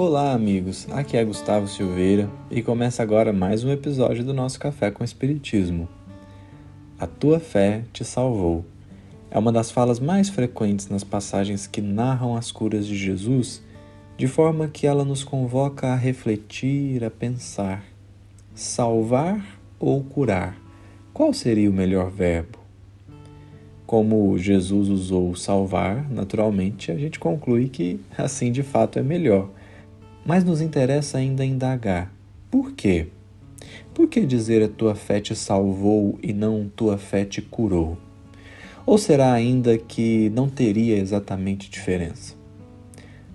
Olá, amigos. Aqui é Gustavo Silveira e começa agora mais um episódio do nosso Café com Espiritismo. A tua fé te salvou. É uma das falas mais frequentes nas passagens que narram as curas de Jesus, de forma que ela nos convoca a refletir, a pensar: salvar ou curar? Qual seria o melhor verbo? Como Jesus usou salvar, naturalmente a gente conclui que assim de fato é melhor. Mas nos interessa ainda indagar: por quê? Por que dizer a tua fé te salvou e não tua fé te curou? Ou será ainda que não teria exatamente diferença?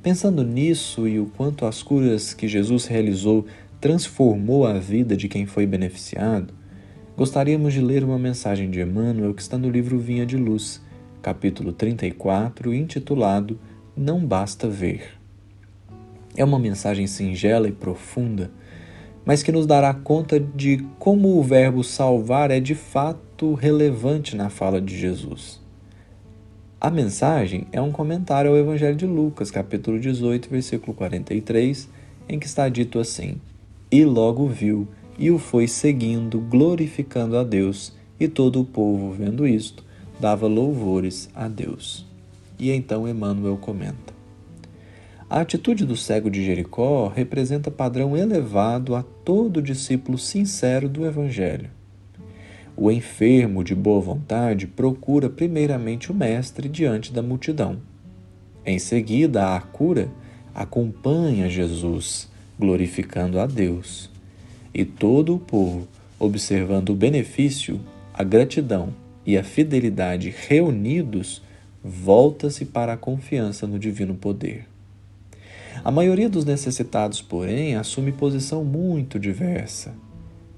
Pensando nisso e o quanto as curas que Jesus realizou transformou a vida de quem foi beneficiado, gostaríamos de ler uma mensagem de Emmanuel que está no livro Vinha de Luz, capítulo 34, intitulado Não Basta Ver. É uma mensagem singela e profunda, mas que nos dará conta de como o verbo salvar é de fato relevante na fala de Jesus. A mensagem é um comentário ao Evangelho de Lucas, capítulo 18, versículo 43, em que está dito assim: E logo viu e o foi seguindo, glorificando a Deus, e todo o povo, vendo isto, dava louvores a Deus. E então Emmanuel comenta: A atitude do cego de Jericó representa padrão elevado a todo discípulo sincero do Evangelho. O enfermo de boa vontade procura primeiramente o Mestre diante da multidão. Em seguida, a cura acompanha Jesus, glorificando a Deus e todo o povo, observando o benefício, a gratidão e a fidelidade reunidos, volta-se para a confiança no divino poder. A maioria dos necessitados, porém, assume posição muito diversa.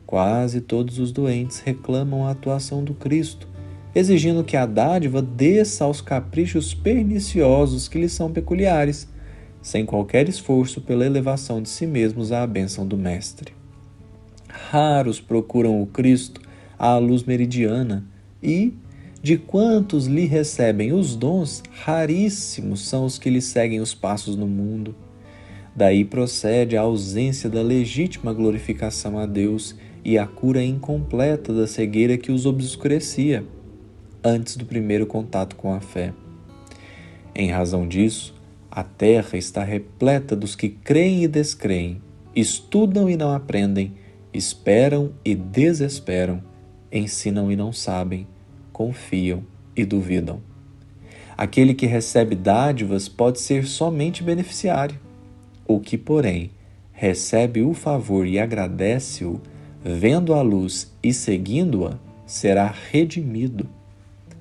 Quase todos os doentes reclamam a atuação do Cristo, exigindo que a dádiva desça aos caprichos perniciosos que lhes são peculiares, sem qualquer esforço pela elevação de si mesmos à bênção do Mestre raros procuram o Cristo à luz meridiana e, de quantos lhe recebem os dons, raríssimos são os que lhe seguem os passos no mundo. Daí procede a ausência da legítima glorificação a Deus e a cura incompleta da cegueira que os obscurecia antes do primeiro contato com a fé. Em razão disso, a terra está repleta dos que creem e descreem, estudam e não aprendem, esperam e desesperam, ensinam e não sabem, confiam e duvidam. Aquele que recebe dádivas pode ser somente beneficiário. O que, porém, recebe o favor e agradece-o, vendo a luz e seguindo-a, será redimido.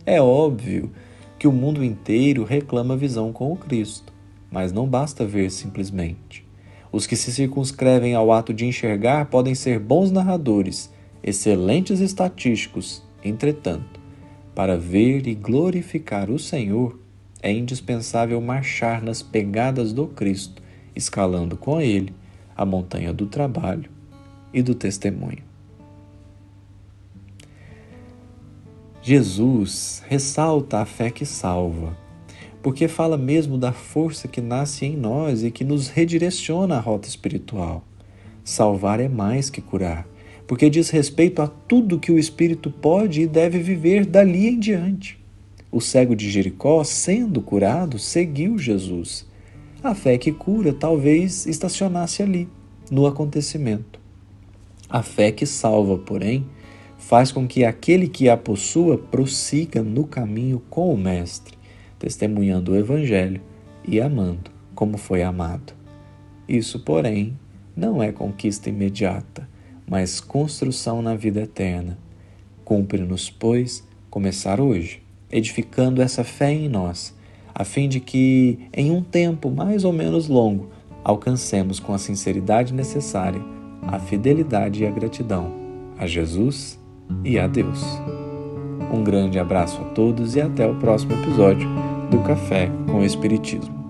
É óbvio que o mundo inteiro reclama visão com o Cristo, mas não basta ver simplesmente. Os que se circunscrevem ao ato de enxergar podem ser bons narradores, excelentes estatísticos, entretanto, para ver e glorificar o Senhor, é indispensável marchar nas pegadas do Cristo, escalando com ele a montanha do trabalho e do testemunho. Jesus ressalta a fé que salva porque fala mesmo da força que nasce em nós e que nos redireciona à rota espiritual. Salvar é mais que curar, porque diz respeito a tudo que o espírito pode e deve viver dali em diante. O cego de Jericó, sendo curado, seguiu Jesus. A fé que cura talvez estacionasse ali, no acontecimento. A fé que salva, porém, faz com que aquele que a possua prossiga no caminho com o Mestre testemunhando o Evangelho e amando como foi amado. Isso, porém, não é conquista imediata, mas construção na vida eterna. Cumpre-nos, pois, começar hoje, edificando essa fé em nós, a fim de que, em um tempo mais ou menos longo, alcancemos com a sinceridade necessária a fidelidade e a gratidão a Jesus e a Deus. Um grande abraço a todos e até o próximo episódio do Café com o Espiritismo.